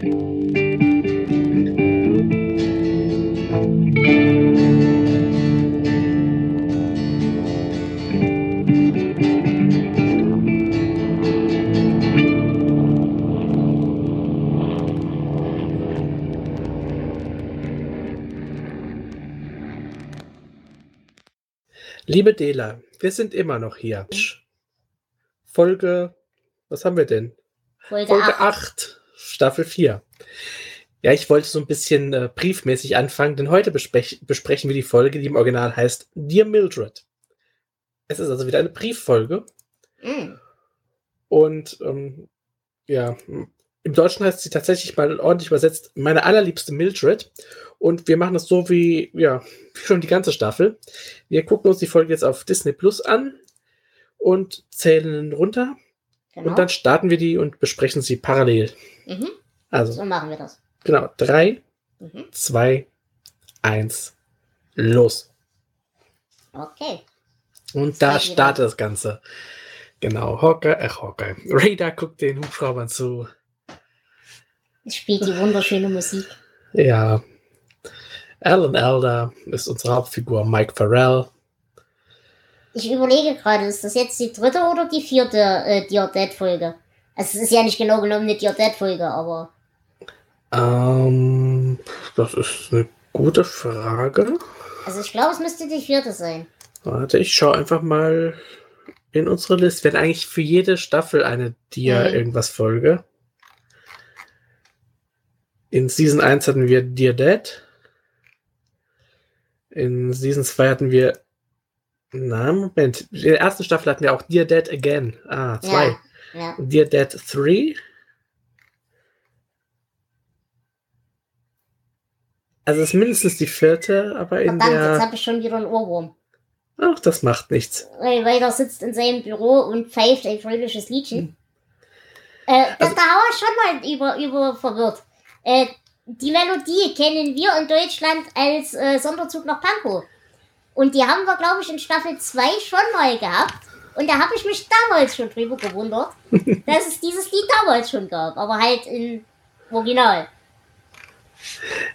Liebe Dela, wir sind immer noch hier. Folge, was haben wir denn? Folge, Folge 8. 8, Staffel 4. Ja, ich wollte so ein bisschen äh, briefmäßig anfangen, denn heute besprech besprechen wir die Folge, die im Original heißt Dear Mildred. Es ist also wieder eine Brieffolge Mm. und ähm, ja, im Deutschen heißt sie tatsächlich mal ordentlich übersetzt meine allerliebste Mildred und wir machen das so wie, ja, wie schon die ganze Staffel. Wir gucken uns die Folge jetzt auf Disney Plus an und zählen runter Genau. und dann starten wir die und besprechen sie parallel. mhm. Also, So machen wir das. genau, drei, Mhm. zwei, eins, los. Okay. Und da startet das Ganze. Genau, Hawkeye, äh, Hawkeye. Radar guckt den Hubschraubern zu. Es spielt die wunderschöne Musik. Ja. Alan Elder ist unsere Hauptfigur, Mike Farrell. Ich überlege gerade, ist das jetzt die dritte oder die vierte äh, Dear Dead Folge? Also es ist ja nicht genau genommen eine Dear Dead Folge, aber Ähm, das ist eine gute Frage. also ich glaube, es müsste die vierte sein. Warte, ich schaue einfach mal in unsere Liste. Wir haben eigentlich für jede Staffel eine Dia Mhm. irgendwas Folge. In Season 1 hatten wir Dear Dead. In Season 2 hatten wir. Na, Moment. In der ersten Staffel hatten wir auch Dear Dead Again. Ah, zwei. Ja, ja. Dear Dead 3. Also es ist mindestens die vierte, aber in Verdammt, jetzt der. habe ich schon wieder einen Ohrwurm. Ach, das macht nichts. Weil Vader sitzt in seinem Büro und pfeift ein fröhliches Liedchen. Äh, da, Also- da war ich schon mal über, über verwirrt. Äh, die Melodie kennen wir in Deutschland als äh, Sonderzug nach Pankow. Und die haben wir, glaube ich, in Staffel 2 schon mal gehabt. Und da habe ich mich damals schon drüber gewundert, dass es dieses Lied damals schon gab. Aber halt in Original.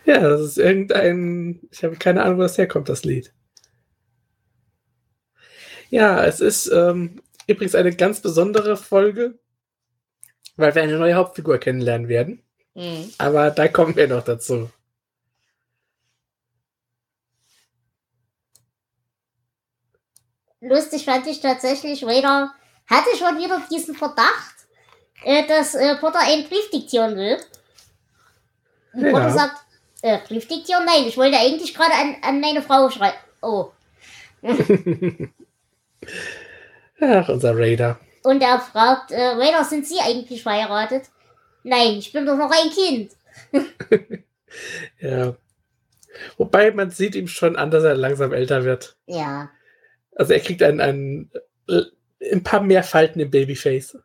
Ja, das ist irgendein. Ich habe keine Ahnung, wo das herkommt, das Lied. Ja, es ist ähm, übrigens eine ganz besondere Folge, weil wir eine neue Hauptfigur kennenlernen werden. Mhm. Aber da kommen wir noch dazu. Lustig fand ich tatsächlich, Vader hatte schon wieder diesen Verdacht, äh, dass äh, Potter einen Brief diktieren will. Und Ja. Potter sagt, äh, Brief diktieren? Nein, ich wollte eigentlich gerade an, an meine Frau schreiben. Oh. Ach, unser Raider. Und er fragt, äh, Vader, sind Sie eigentlich verheiratet? Nein, ich bin doch noch ein Kind. Ja. Wobei man sieht ihm schon an, dass er langsam älter wird. Ja. Also er kriegt ein, ein, äh, ein paar mehr Falten im Babyface.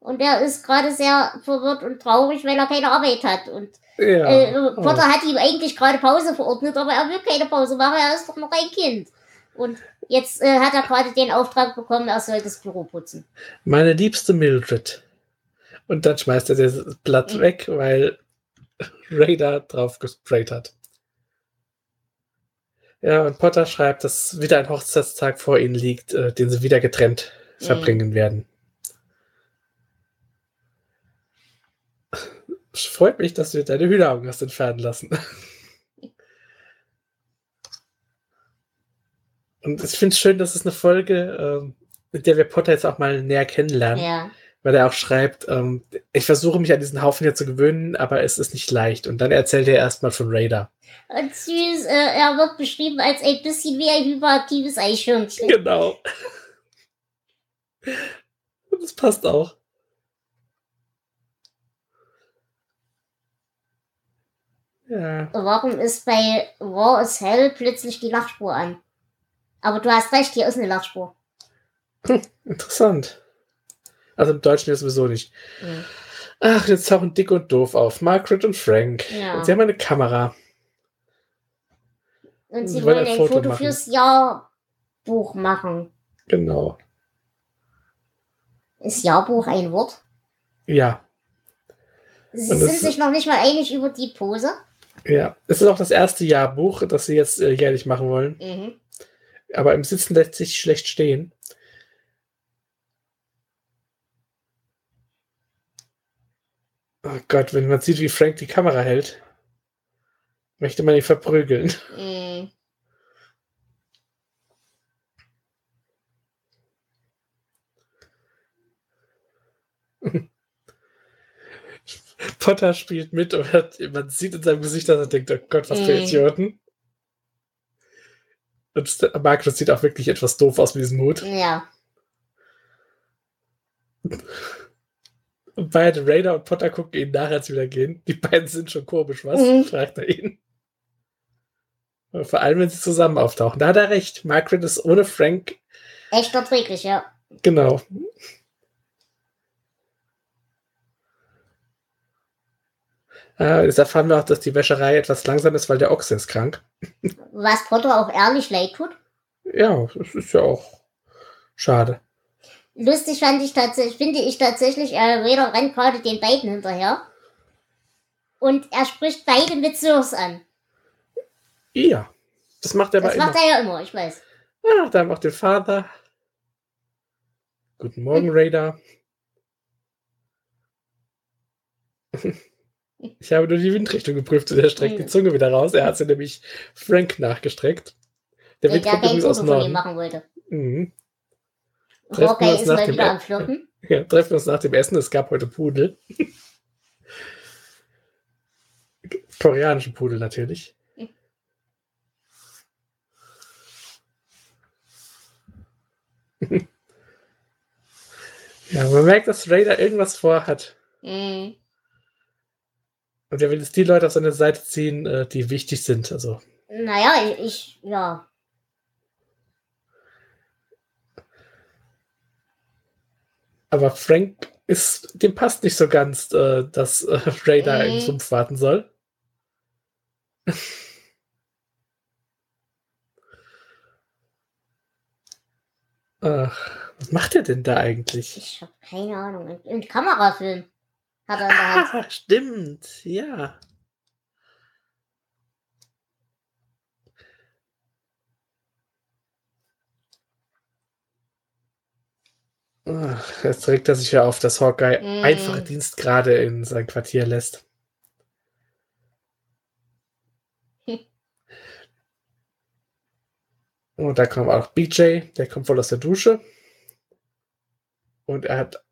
Und er ist gerade sehr verwirrt und traurig, weil er keine Arbeit hat. Und Ja. äh, Oh. Potter hat ihm eigentlich gerade Pause verordnet, aber er will keine Pause machen, er ist doch noch ein Kind. Und jetzt äh, hat er gerade den Auftrag bekommen, er soll das Büro putzen. Meine liebste Mildred. Und dann schmeißt er das Blatt weg, weil Raider drauf gesprayt hat. Ja, und Potter schreibt, dass wieder ein Hochzeitstag vor ihnen liegt, äh, den sie wieder getrennt Mhm. verbringen werden. Es freut mich, dass du deine Hühneraugen hast entfernen lassen. Und ich finde es schön, dass es eine Folge, ähm, mit der wir Potter jetzt auch mal näher kennenlernen Ja. Weil er auch schreibt, ähm, ich versuche mich an diesen Haufen hier zu gewöhnen, aber es ist nicht leicht. Und dann erzählt er erstmal von Raider. Und süß, äh, er wird beschrieben als ein bisschen wie ein hyperaktives Eichhörnchen. Genau. Und das passt auch. Ja. Warum ist bei War is Hell plötzlich die Lachspur an? Aber du hast recht, hier ist eine Lachspur. Interessant. Also im Deutschen ja sowieso nicht. Mhm. Ach, jetzt tauchen Dick und Doof auf. Margaret und Frank. Ja. Und sie haben eine Kamera. Und sie Sie wollen wollen ein Foto Foto, machen. fürs Jahrbuch machen. Genau. Ist Jahrbuch ein Wort? Ja. Sie Und sind sich noch nicht mal einig über die Pose. Ja. Es ist auch das erste Jahrbuch, das sie jetzt äh, jährlich machen wollen. Mhm. Aber im Sitzen lässt sich schlecht stehen. Oh Gott, wenn man sieht, wie Frank die Kamera hält, möchte man ihn verprügeln. Mhm. Potter spielt mit und hat, man sieht in seinem Gesicht, dass er denkt, oh Gott, was für Mhm. Idioten. Und Markus sieht auch wirklich etwas doof aus mit diesem Hut. Ja. Und beide, Raider und Potter, gucken ihn nach, als sie wieder gehen. Die beiden sind schon komisch, was? Mhm. fragt er ihn. Vor allem, wenn sie zusammen auftauchen. Da hat er recht. Margaret ist ohne Frank, Echt erträglich, ja. genau. Äh, jetzt erfahren wir auch, dass die Wäscherei etwas langsam ist, weil der Ochse ist krank. Was Potter auch ehrlich leid tut. Ja, das ist ja auch schade. Lustig fand ich tatsächlich, finde ich tatsächlich, äh, Raider rennt gerade den beiden hinterher. Und er spricht beide mit Sirs an. Ja, das macht er Das immer. macht er ja immer, ich weiß. Ah, da macht den Vater. Guten Morgen, Raider. Ich habe nur die Windrichtung geprüft und er streckt die Hm. Zunge wieder raus. Er hat sie nämlich Frank nachgestreckt. Der Der, Wind kommt übrigens aus Foto von ihm Norden. machen wollte. Mhm. Treffen wir uns nach dem wieder am Flirten. Ja, treffen wir uns nach dem Essen. Es gab heute Pudel. Koreanische Pudel natürlich. ja, man merkt, dass Raider irgendwas vorhat. Mhm. Und er will jetzt die Leute auf seine Seite ziehen, äh, die wichtig sind. Also, Naja, ich, ich, ja. Aber Frank ist, dem passt nicht so ganz, äh, dass äh, Raider Mhm. im Sumpf warten soll. Ach, was macht er denn da eigentlich? Ich habe keine Ahnung. Ein, ein Kamerafilm hat er in der Hand. Ah, stimmt, ja. Jetzt regt er sich ja auf, dass Hawkeye Mm. einfache Dienstgrade in sein Quartier lässt. Und da kommt auch BJ, der kommt voll aus der Dusche. Und er hat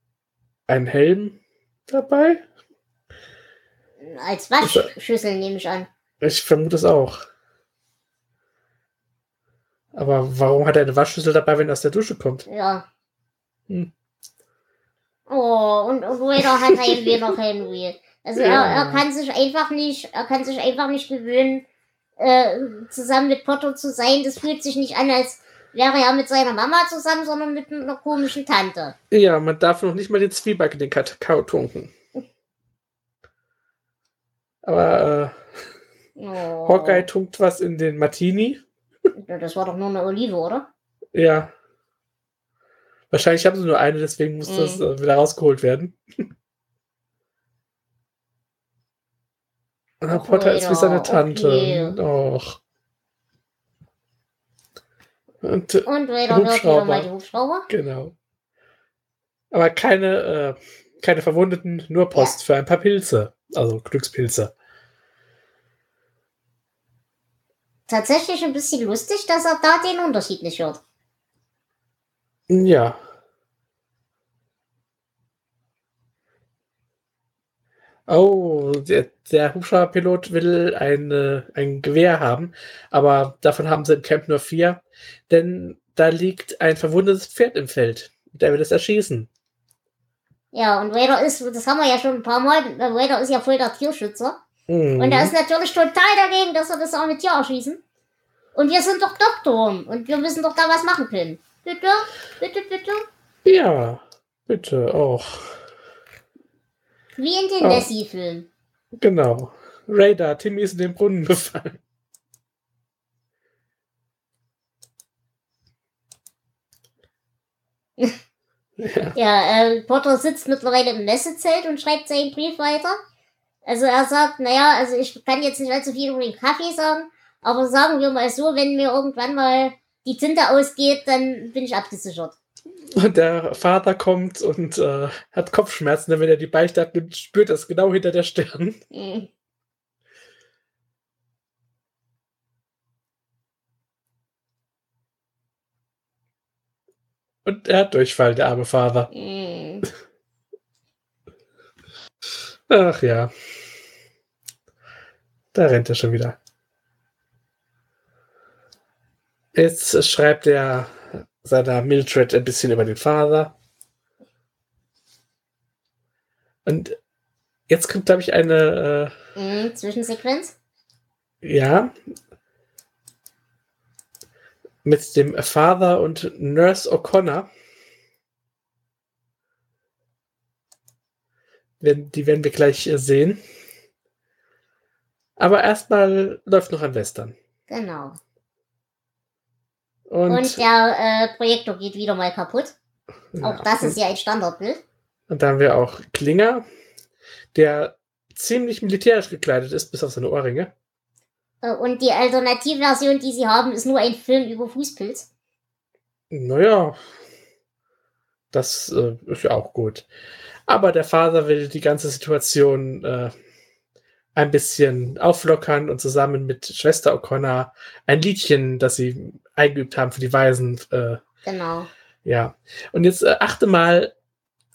einen Helm dabei. Als Waschschüssel nehme ich an. Ich vermute es auch. Aber warum hat er eine Waschschüssel dabei, wenn er aus der Dusche kommt? Ja. Hm. Oh, und, Raider hat Heimweh noch Henry. Also er, Ja. er kann sich einfach nicht, er kann sich einfach nicht gewöhnen, äh, zusammen mit Potter zu sein. Das fühlt sich nicht an, als wäre er mit seiner Mama zusammen, sondern mit einer komischen Tante. Ja, man darf noch nicht mal den Zwieback in den Kakao tunken. Aber äh, Oh. Hawkeye tunkt was in den Martini. Das war doch nur eine Olive, oder? Ja. Wahrscheinlich haben sie nur eine, deswegen muss Mhm. das äh, wieder rausgeholt werden. Ah, Ach, Potter ist wie seine Raider, Tante. okay. Och. Und, äh, Und wieder Hubschrauber. mal die Hubschrauber. Genau. Aber keine, äh, keine Verwundeten, nur Post für ein paar Pilze. Also Glückspilze. Tatsächlich ein bisschen lustig, dass er da den Unterschied nicht hört. Ja. Oh, der, der Hubschrauberpilot will ein, äh, ein Gewehr haben, aber davon haben sie im Camp nur vier, denn da liegt ein verwundetes Pferd im Feld. Der will es erschießen. Ja, und Raider ist, das haben wir ja schon ein paar Mal, Raider ist ja voll der Tierschützer. Mhm. Und er ist natürlich total dagegen, dass wir das arme Tier erschießen. Und wir sind doch Doktoren und wir müssen doch da was machen können. Bitte, bitte, bitte. Ja, bitte, auch. Wie in den Oh. Lassie-Filmen. Genau. Radar, Timmy ist in den Brunnen gefallen. Ja, ja äh, Potter sitzt mittlerweile im Messezelt und schreibt seinen Brief weiter. Also er sagt, naja, also ich kann jetzt nicht allzu viel über den Kaffee sagen, aber sagen wir mal so, wenn mir irgendwann mal die Tinte ausgeht, dann bin ich abgesichert. Und der Vater kommt und äh, hat Kopfschmerzen, denn wenn er die Beichte abnimmt, spürt er es genau hinter der Stirn. Mhm. Und er hat Durchfall, der arme Vater. Mhm. Ach ja. Da rennt er schon wieder. Jetzt schreibt er seiner Mildred ein bisschen über den Vater. Und jetzt kommt, glaube ich, eine äh, mhm, Zwischensequenz. Ja. Mit dem Vater und Nurse O'Connor. Die werden wir gleich äh, sehen. Aber erstmal läuft noch ein Western. Genau. Und, und der äh, Projektor geht wieder mal kaputt. Ja, auch das ist ja ein Standardbild. Und da haben wir auch Klinger, der ziemlich militärisch gekleidet ist, bis auf seine Ohrringe. Äh, und die Alternativversion, die sie haben, ist nur ein Film über Fußpilz. Naja, das äh, ist ja auch gut. Aber der Vater will die ganze Situation äh, ein bisschen auflockern und zusammen mit Schwester O'Connor ein Liedchen, das sie eingeübt haben für die Weisen. Äh, genau. Ja. Und jetzt äh, achte mal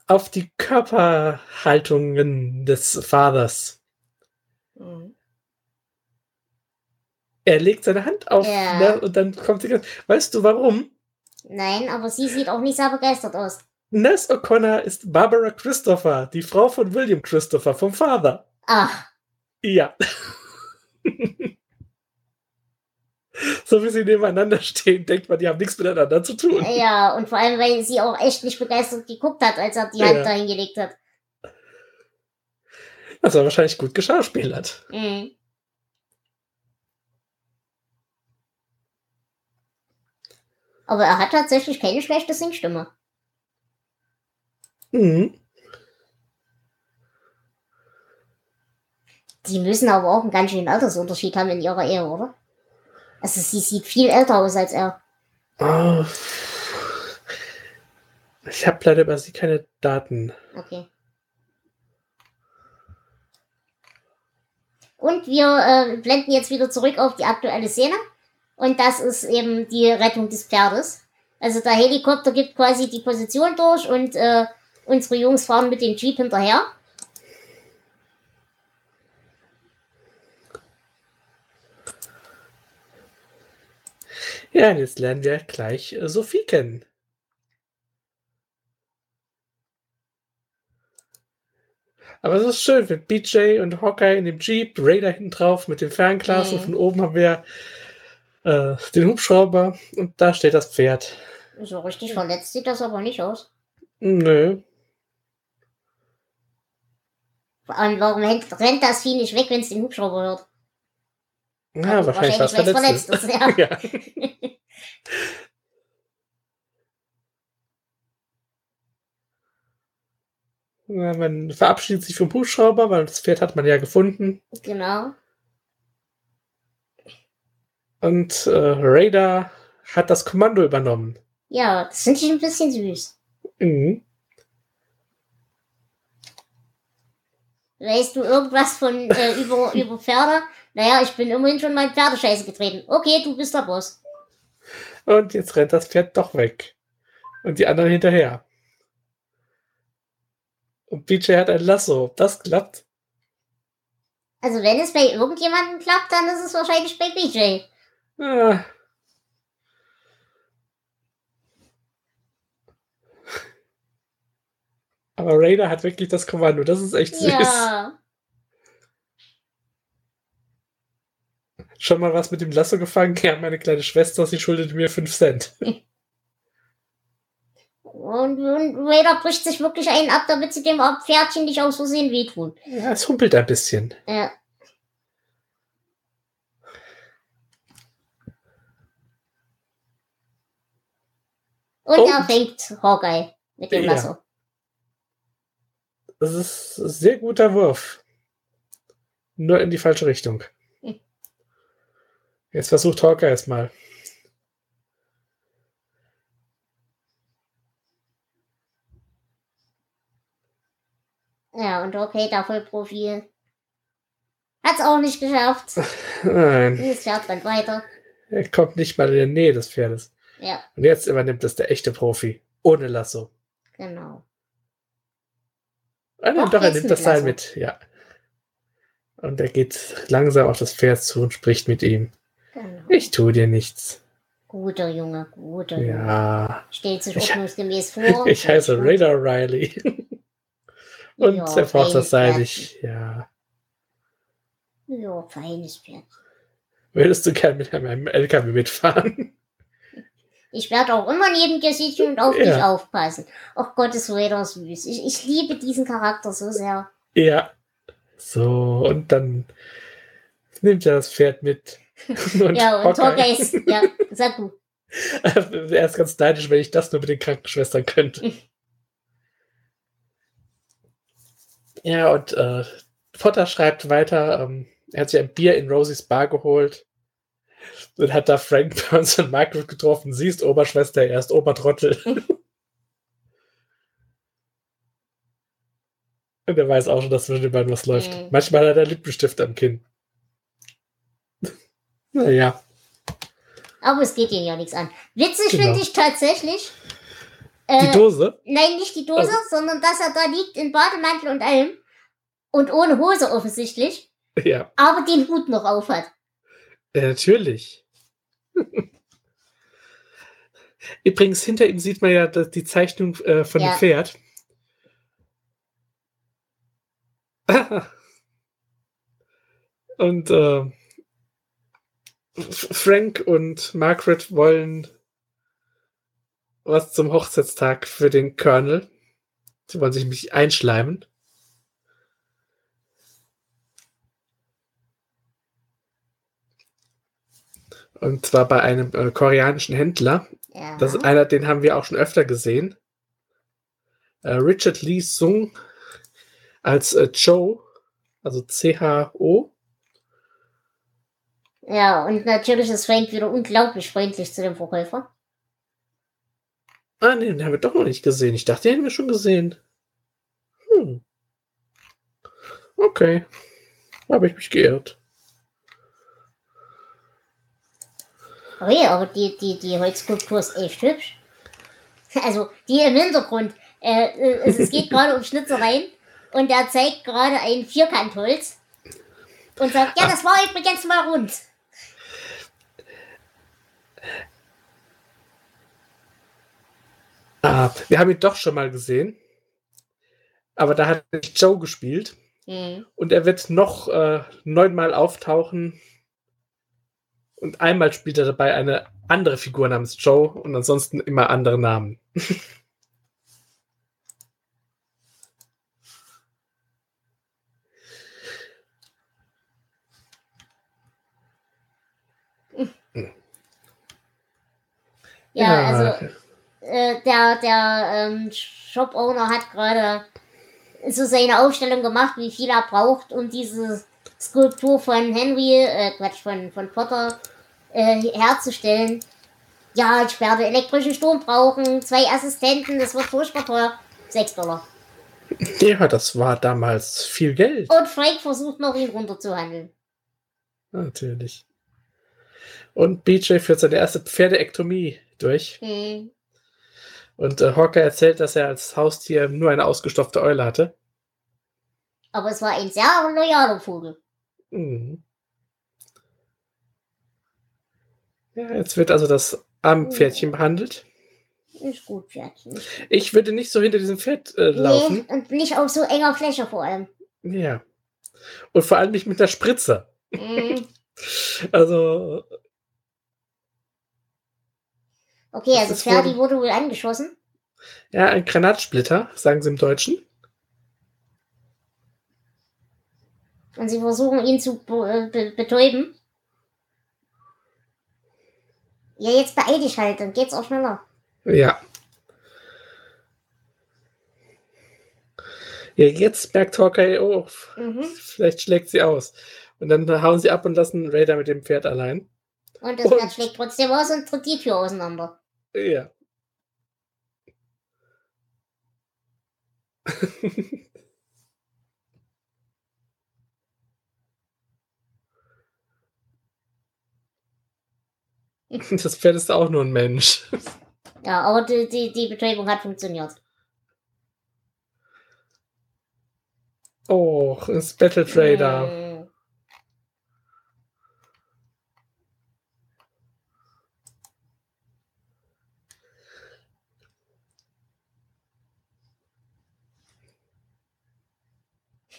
auf die Körperhaltungen des Vaters. Mhm. Er legt seine Hand auf ja. ne, und dann kommt sie. Weißt du warum? Nein, aber sie sieht auch nicht sehr begeistert aus. Ness O'Connor ist Barbara Christopher, die Frau von William Christopher, vom Vater. Ach. Ja. so wie sie nebeneinander stehen, denkt man, die haben nichts miteinander zu tun. Ja, und vor allem, weil sie auch echt nicht begeistert geguckt hat, als er die Hand ja. dahin gelegt hat. Das war wahrscheinlich gut geschauspielert. Mhm. Aber er hat tatsächlich keine schlechte Singstimme. Mhm. Die müssen aber auch einen ganz schönen Altersunterschied haben in ihrer Ehe, oder? Also sie sieht viel älter aus als er. Oh. Ich habe leider über sie keine Daten. Okay. Und wir äh, blenden jetzt wieder zurück auf die aktuelle Szene. Und das ist eben die Rettung des Pferdes. Also der Helikopter gibt quasi die Position durch und äh, unsere Jungs fahren mit dem Jeep hinterher. Ja, jetzt lernen wir gleich äh, Sophie kennen. Aber es ist schön mit BJ und Hawkeye in dem Jeep, Raider hinten drauf mit dem Fernglas mhm. und von oben haben wir äh, den Hubschrauber und da steht das Pferd. So richtig verletzt sieht das aber nicht aus. Nö. Und warum rennt das Vieh nicht weg, wenn es den Hubschrauber hört? Ja, also wahrscheinlich, wahrscheinlich was verletzt ist. Ja. ja. ja. Man verabschiedet sich vom Hubschrauber, weil das Pferd hat man ja gefunden. Genau. Und äh, Raider hat das Kommando übernommen. Ja, das finde ich ein bisschen süß. Mhm. Weißt du irgendwas von äh, über, über Pferde? Naja, ich bin immerhin schon mal Pferdescheiße getreten. Okay, du bist der Boss. Und jetzt rennt das Pferd doch weg. Und die anderen hinterher. Und BJ hat ein Lasso. Das klappt. Also wenn es bei irgendjemandem klappt, dann ist es wahrscheinlich bei BJ. Ah. Aber Raider hat wirklich das Kommando. Das ist echt süß. Ja. schon mal was mit dem Lasso gefangen? Ja, meine kleine Schwester, sie schuldete mir 5 Cent. Und, und Raider bricht sich wirklich einen ab, damit sie dem Pferdchen nicht aus Versehen wehtun. Ja, es humpelt ein bisschen. Ja. Und, und er fängt Hawkeye. Mit dem Ja. Lasso. Das ist ein sehr guter Wurf. Nur in die falsche Richtung. Hm. Jetzt versucht Hawker erstmal. Ja, und okay, der Vollprofi hat's auch nicht geschafft. Nein, Dieses Pferd rennt weiter. er kommt nicht mal in der Nähe des Pferdes. Ja, Und jetzt übernimmt es der echte Profi. Ohne Lasso. genau. Ah, Doch, er nimmt das Seil mit, ja. Und er geht langsam auf das Pferd zu und spricht mit ihm. genau. Ich tu dir nichts. Guter Junge, guter Junge. Ja, Stellt sich Ich- ordnungsgemäß vor. ich heiße Radar Riley. Und Ja, er braucht das Seil nicht. Ja. Ja, feines Pferd. Würdest du gern mit einem LKW mitfahren? Ich werde auch immer neben dir sitzen und auf Ja. dich aufpassen. Ach Gott, ist Raider süß. Ich, ich liebe diesen Charakter so sehr. Ja. So, und dann nimmt er das Pferd mit. Und ja, und Hawkeye- ist, ja, sag du. er ist ganz neidisch, wenn ich das nur mit den Krankenschwestern könnte. ja, und äh, Potter schreibt weiter, ähm, er hat sich ein Bier in Rosies Bar geholt und hat da Frank Burns und Margaret getroffen. Sie ist Oberschwester, er ist Obertrottel. und er weiß auch schon, dass zwischen den beiden was läuft. Mhm. Manchmal hat er Lippenstift am Kinn. naja. Aber es geht ihn ja nichts an. Witzig Genau. finde ich tatsächlich. Die Äh, Dose? nein, nicht die Dose, Also- sondern dass er da liegt in Bademantel und allem. Und ohne Hose offensichtlich. Ja. Aber den Hut noch auf hat. Ja, natürlich. Übrigens, hinter ihm sieht man ja die Zeichnung äh, von Ja. dem Pferd. Und äh, Frank und Margaret wollen was zum Hochzeitstag für den Colonel. Sie wollen sich mich einschleimen. Und zwar bei einem äh, koreanischen Händler. Ja. Das ist einer, den haben wir auch schon öfter gesehen. Äh, Richard Lee Sung als äh, Joe, also C-H-O. ja, und natürlich ist Frank wieder unglaublich freundlich zu dem Verkäufer. Ah, nee, den haben wir doch noch nicht gesehen. Ich dachte, den hätten wir schon gesehen. Hm. Okay. Habe ich mich geirrt. Oh ja, aber die, die, die Holzskulptur ist echt hübsch. Also, die im Hintergrund. Äh, äh, es, es geht gerade um Schnitzereien und er zeigt gerade ein Vierkantholz und sagt, ja, das war übrigens mal rund. Ah, wir haben ihn doch schon mal gesehen. Aber da hat Joe gespielt. Hm. Und er wird noch äh, neunmal auftauchen. Und einmal spielt er dabei eine andere Figur namens Joe und ansonsten immer andere Namen. Ja, also äh, der, der ähm, Shop-Owner hat gerade so seine Aufstellung gemacht, wie viel er braucht, um diese Skulptur von Henry, äh, Quatsch, von, von Potter äh, herzustellen. Ja, ich werde elektrischen Strom brauchen, zwei Assistenten, das wird furchtbar teuer. 6 Dollar. Ja, das war damals viel Geld. Und Frank versucht noch, ihn runterzuhandeln. Natürlich. Und BJ führt seine erste Pferdeektomie durch. Hm. Und äh, Hawker erzählt, dass er als Haustier nur eine ausgestopfte Eule hatte. Aber es war ein sehr loyaler Vogel. Mhm. Ja, jetzt wird also das arme Pferdchen behandelt. Ist gut, Pferdchen. Ich würde nicht so hinter diesem Pferd äh, laufen. Nee, und nicht auf so enger Fläche vor allem. Ja. Und vor allem nicht mit der Spritze. Hm. Also, Okay, also Ferdi wurde wohl angeschossen. ja, ein Granatsplitter, sagen sie im Deutschen. Und sie versuchen ihn zu be äh, be betäuben. Ja, jetzt beeil dich halt, dann geht's auch schneller. Ja. Ja, jetzt merkt Hawkeye, oh, Mhm. vielleicht schlägt sie aus. Und dann hauen sie ab und lassen Raider mit dem Pferd allein. Und das Und- Pferd schlägt trotzdem aus und tritt die Tür auseinander. Ja. Das Pferd ist auch nur ein Mensch. Ja, aber die, die, die Betäubung hat funktioniert. Oh, das Battle Trader. Mm.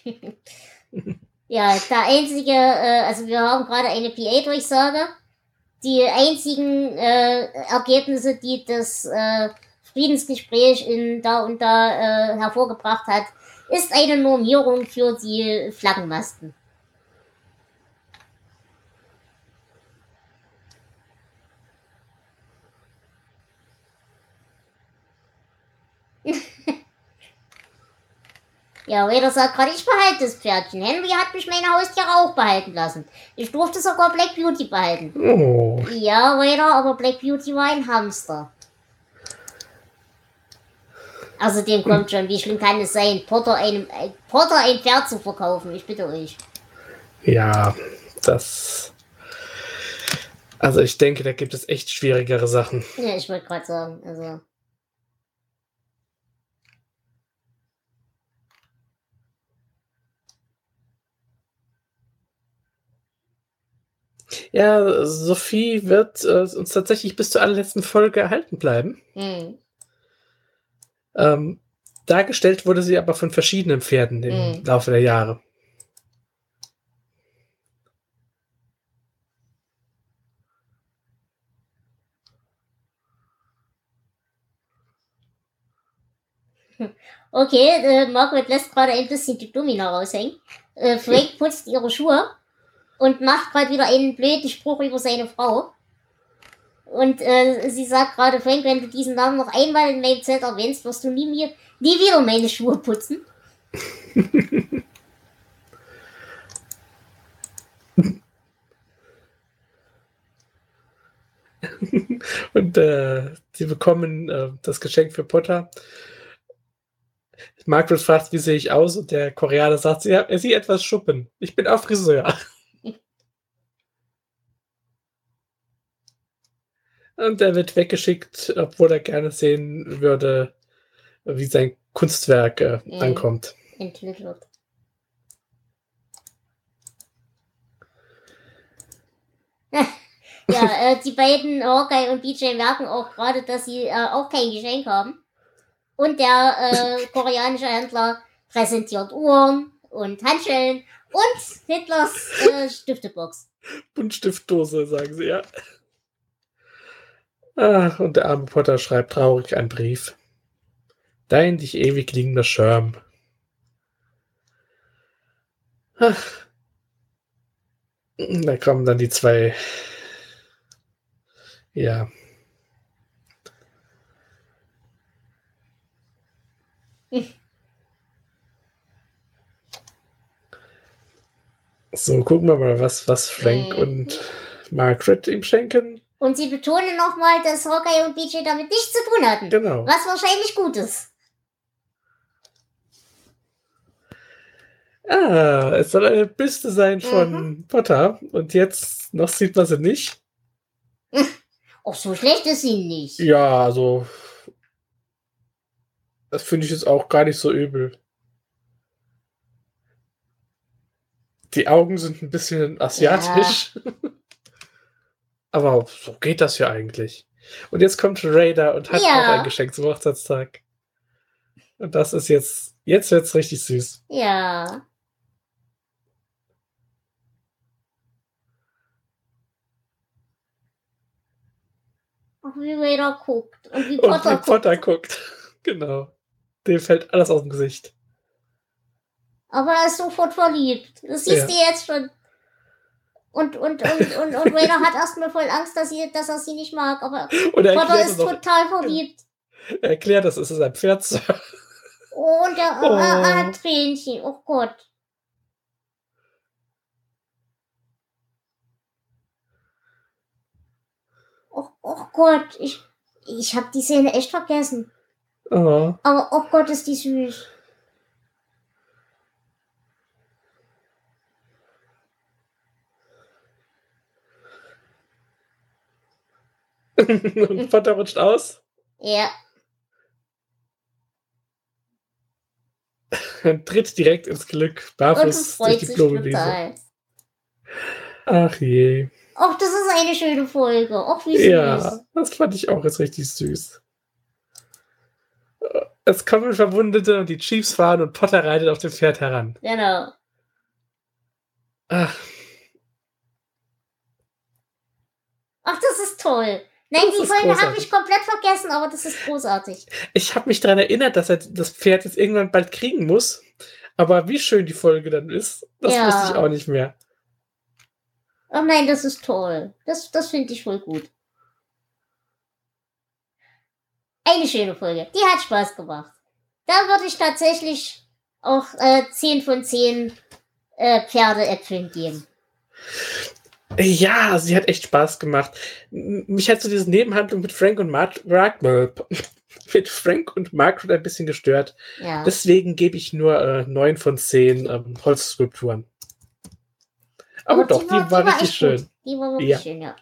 Ja, der einzige, äh, also wir haben gerade eine PA-Durchsage. Die einzigen äh, Ergebnisse, die das äh, Friedensgespräch in da und da äh, hervorgebracht hat, ist eine Normierung für die Flaggenmasten. Ja, Raider sagt gerade, ich behalte das Pferdchen. Henry hat mich meine Haustiere auch behalten lassen. Ich durfte sogar Black Beauty behalten. Oh, Ja, Raider, aber Black Beauty war ein Hamster. Außerdem kommt schon, wie schlimm kann es sein, Potter, einem, äh, Potter ein Pferd zu verkaufen? Ich bitte euch. ja, das. Also ich denke, da gibt es echt schwierigere Sachen. Ja, ich wollte gerade sagen, also. Ja, Sophie wird äh, uns tatsächlich bis zur allerletzten Folge erhalten bleiben. Hm. Ähm, dargestellt wurde sie aber von verschiedenen Pferden im Mhm. Laufe der Jahre. Okay, äh, Margaret lässt gerade ein bisschen die Domina raushängen. Äh, Frank putzt ihre Schuhe und macht gerade wieder einen blöden Spruch über seine Frau. Und äh, sie sagt gerade, Frank, wenn du diesen Namen noch einmal in meinem Zelt erwähnst, wirst du nie, mir, nie wieder meine Schuhe putzen. Und äh, sie bekommen äh, das Geschenk für Potter. Margaret fragt, wie sehe ich aus? Und der Koreaner sagt, sie, er sieht etwas Schuppen. Ich bin auch Friseur. Und er wird weggeschickt, obwohl er gerne sehen würde, wie sein Kunstwerk äh, Mhm. ankommt. Wird. ja, äh, die beiden, Hawkeye und BJ, merken auch gerade, dass sie äh, auch kein Geschenk haben. Und der äh, koreanische Händler präsentiert Uhren und Handschellen und Hitlers äh, Stiftebox. Buntstiftdose, sagen sie, ja. Ach, und der arme Potter schreibt traurig einen Brief. Dein dich ewig liegender Schirm. Ach. Da kommen dann die zwei. Ja. So, gucken wir mal, was, was Frank Mhm. und Margaret ihm schenken. Und sie betonen nochmal, dass Hawkeye und BJ damit nichts zu tun hatten. Genau. Was wahrscheinlich gut ist. Ah, es soll eine Büste sein von Potter. Und jetzt noch sieht man sie nicht. Auch so schlecht ist sie nicht. Ja, also. Das finde ich jetzt auch gar nicht so übel. Die Augen sind ein bisschen asiatisch. Aber so geht das ja eigentlich. Und jetzt kommt Raider und hat Ja. auch ein Geschenk zum Hochzeitstag. Und das ist jetzt, jetzt wird's richtig süß. Ja. Ach, wie Raider guckt. Und wie Und Potter wie guckt. Potter guckt. Genau. Dem fällt alles aus dem Gesicht. Aber er ist sofort verliebt. Das siehst Ja. du jetzt schon. Und, und, und, und, und hat erstmal voll Angst, dass, sie, dass er sie nicht mag. Aber er Potter ist total verliebt. er erklärt, das ist sein Pferd. Oh, und der Oh. äh, äh, Tränchen. Oh Gott. Oh, oh Gott, ich, ich habe die Szene echt vergessen. Oh. Aber oh Gott, ist die süß. Und Potter rutscht aus Ja, tritt direkt ins Glück, barfuß durch die Blumenwiese. Ach je. Och, das ist eine schöne Folge. Och, wie süß. Ja, das fand ich auch jetzt richtig süß. Es kommen Verwundete und die Chiefs fahren und Potter reitet auf dem Pferd heran. Genau. Ach, Ach, das ist toll. Nein, Das die Folge habe ich komplett vergessen, aber das ist großartig. ich habe mich daran erinnert, dass er das Pferd jetzt irgendwann bald kriegen muss. Aber wie schön die Folge dann ist, das Ja. wusste ich auch nicht mehr. Oh nein, das ist toll. Das, das finde ich voll gut. Eine schöne Folge. Die hat Spaß gemacht. Da würde ich tatsächlich auch äh, 10 von 10 äh, Pferdeäpfeln geben. Ja, sie hat echt Spaß gemacht. Mich hat so diese Nebenhandlung mit Frank und Mar Mark mit Frank und Margaret ein bisschen gestört. Ja. Deswegen gebe ich nur äh, 9 von 10 ähm, Holzskulpturen. Aber, doch, die war, richtig echt schön. Gut. Die war wirklich Ja. schön, ja.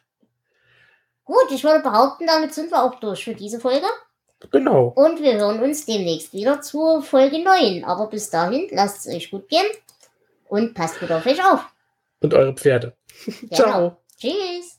Gut, ich würde behaupten, damit sind wir auch durch für diese Folge. Genau. Und wir hören uns demnächst wieder zur Folge 9. Aber bis dahin, lasst es euch gut gehen und passt gut auf euch auf. Und eure Pferde. Genau. Ciao. Tschüss.